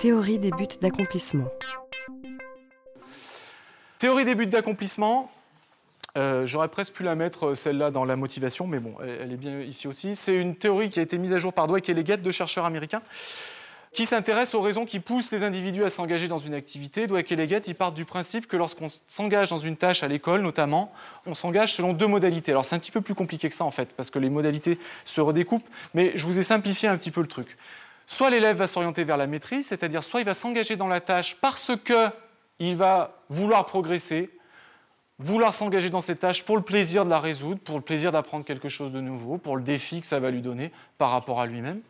Théorie des buts d'accomplissement. Théorie des buts d'accomplissement. Euh, J'aurais presque pu la mettre, euh, celle-là, dans la motivation, mais bon, elle, est bien ici aussi. C'est une théorie qui a été mise à jour par Dwight et Leggett, deux chercheurs américains, qui s'intéressent aux raisons qui poussent les individus à s'engager dans une activité. Dwight et Leggett, ils partent du principe que lorsqu'on s'engage dans une tâche à l'école, notamment, on s'engage selon deux modalités. Alors c'est un petit peu plus compliqué que ça, en fait, parce que les modalités se redécoupent, mais je vous ai simplifié un petit peu le truc. Soit l'élève va s'orienter vers la maîtrise, c'est-à-dire soit il va s'engager dans la tâche parce qu'il va vouloir progresser, vouloir s'engager dans cette tâche pour le plaisir de la résoudre, pour le plaisir d'apprendre quelque chose de nouveau, pour le défi que ça va lui donner par rapport à lui-même.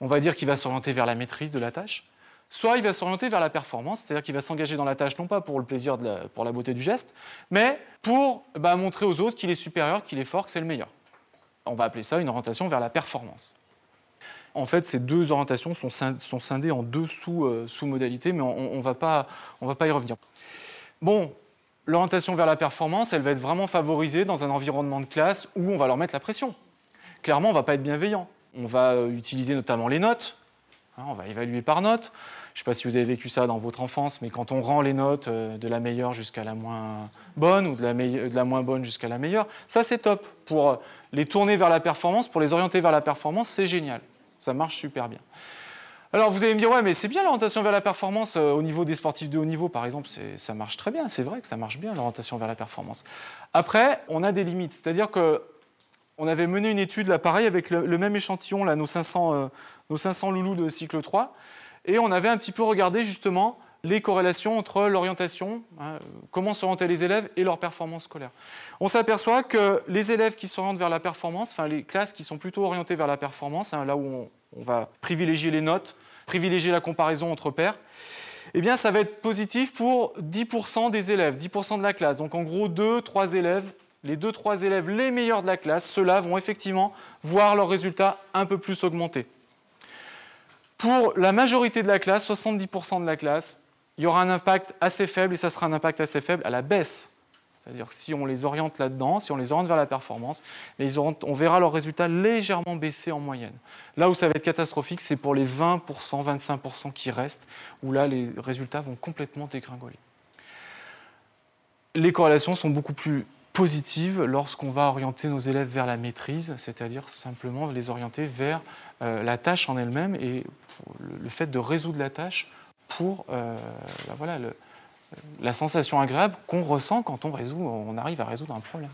On va dire qu'il va s'orienter vers la maîtrise de la tâche. Soit il va s'orienter vers la performance, c'est-à-dire qu'il va s'engager dans la tâche non pas pour le plaisir, de la, pour la beauté du geste, mais pour bah, montrer aux autres qu'il est supérieur, qu'il est fort, que c'est le meilleur. On va appeler ça une orientation vers la performance. En fait, ces deux orientations sont, scindées en deux sous, sous-modalités, mais on ne va, pas, y revenir. Bon, l'orientation vers la performance, elle va être vraiment favorisée dans un environnement de classe où on va leur mettre la pression. Clairement, on ne va pas être bienveillant. On va utiliser notamment les notes. Hein, on va évaluer par notes. Je ne sais pas si vous avez vécu ça dans votre enfance, mais quand on rend les notes de la meilleure jusqu'à la moins bonne ou de la moins bonne jusqu'à la meilleure, ça c'est top. Pour les tourner vers la performance, pour les orienter vers la performance, c'est génial. Ça marche super bien. Alors vous allez me dire, ouais, mais c'est bien l'orientation vers la performance euh, au niveau des sportifs de haut niveau, par exemple, ça marche très bien, c'est vrai que ça marche bien l'orientation vers la performance. Après, on a des limites, c'est-à-dire que on avait mené une étude là, pareil, avec le, le même échantillon, là, nos 500, euh, nos 500 loulous de cycle 3, et on avait un petit peu regardé justement les corrélations entre l'orientation, hein, comment s'orienter les élèves et leur performance scolaire. On s'aperçoit que les élèves qui s'orientent vers la performance, enfin les classes qui sont plutôt orientées vers la performance, hein, là où on, on, va privilégier les notes, privilégier la comparaison entre pairs, eh bien ça va être positif pour 10% des élèves, 10% de la classe. Donc en gros, 2-3 élèves, les 2-3 élèves les meilleurs de la classe, ceux-là vont effectivement voir leurs résultats un peu plus augmenter. Pour la majorité de la classe, 70% de la classe, il y aura un impact assez faible, et ça sera un impact assez faible à la baisse. C'est-à-dire que si on les oriente là-dedans, si on les oriente vers la performance, on verra leurs résultats légèrement baisser en moyenne. Là où ça va être catastrophique, c'est pour les 20%, 25% qui restent, où là, les résultats vont complètement dégringoler. Les corrélations sont beaucoup plus positives lorsqu'on va orienter nos élèves vers la maîtrise, c'est-à-dire simplement les orienter vers euh, la tâche en elle-même et le fait de résoudre la tâche pour euh, ben voilà, la sensation agréable qu'on ressent quand on, arrive à résoudre un problème.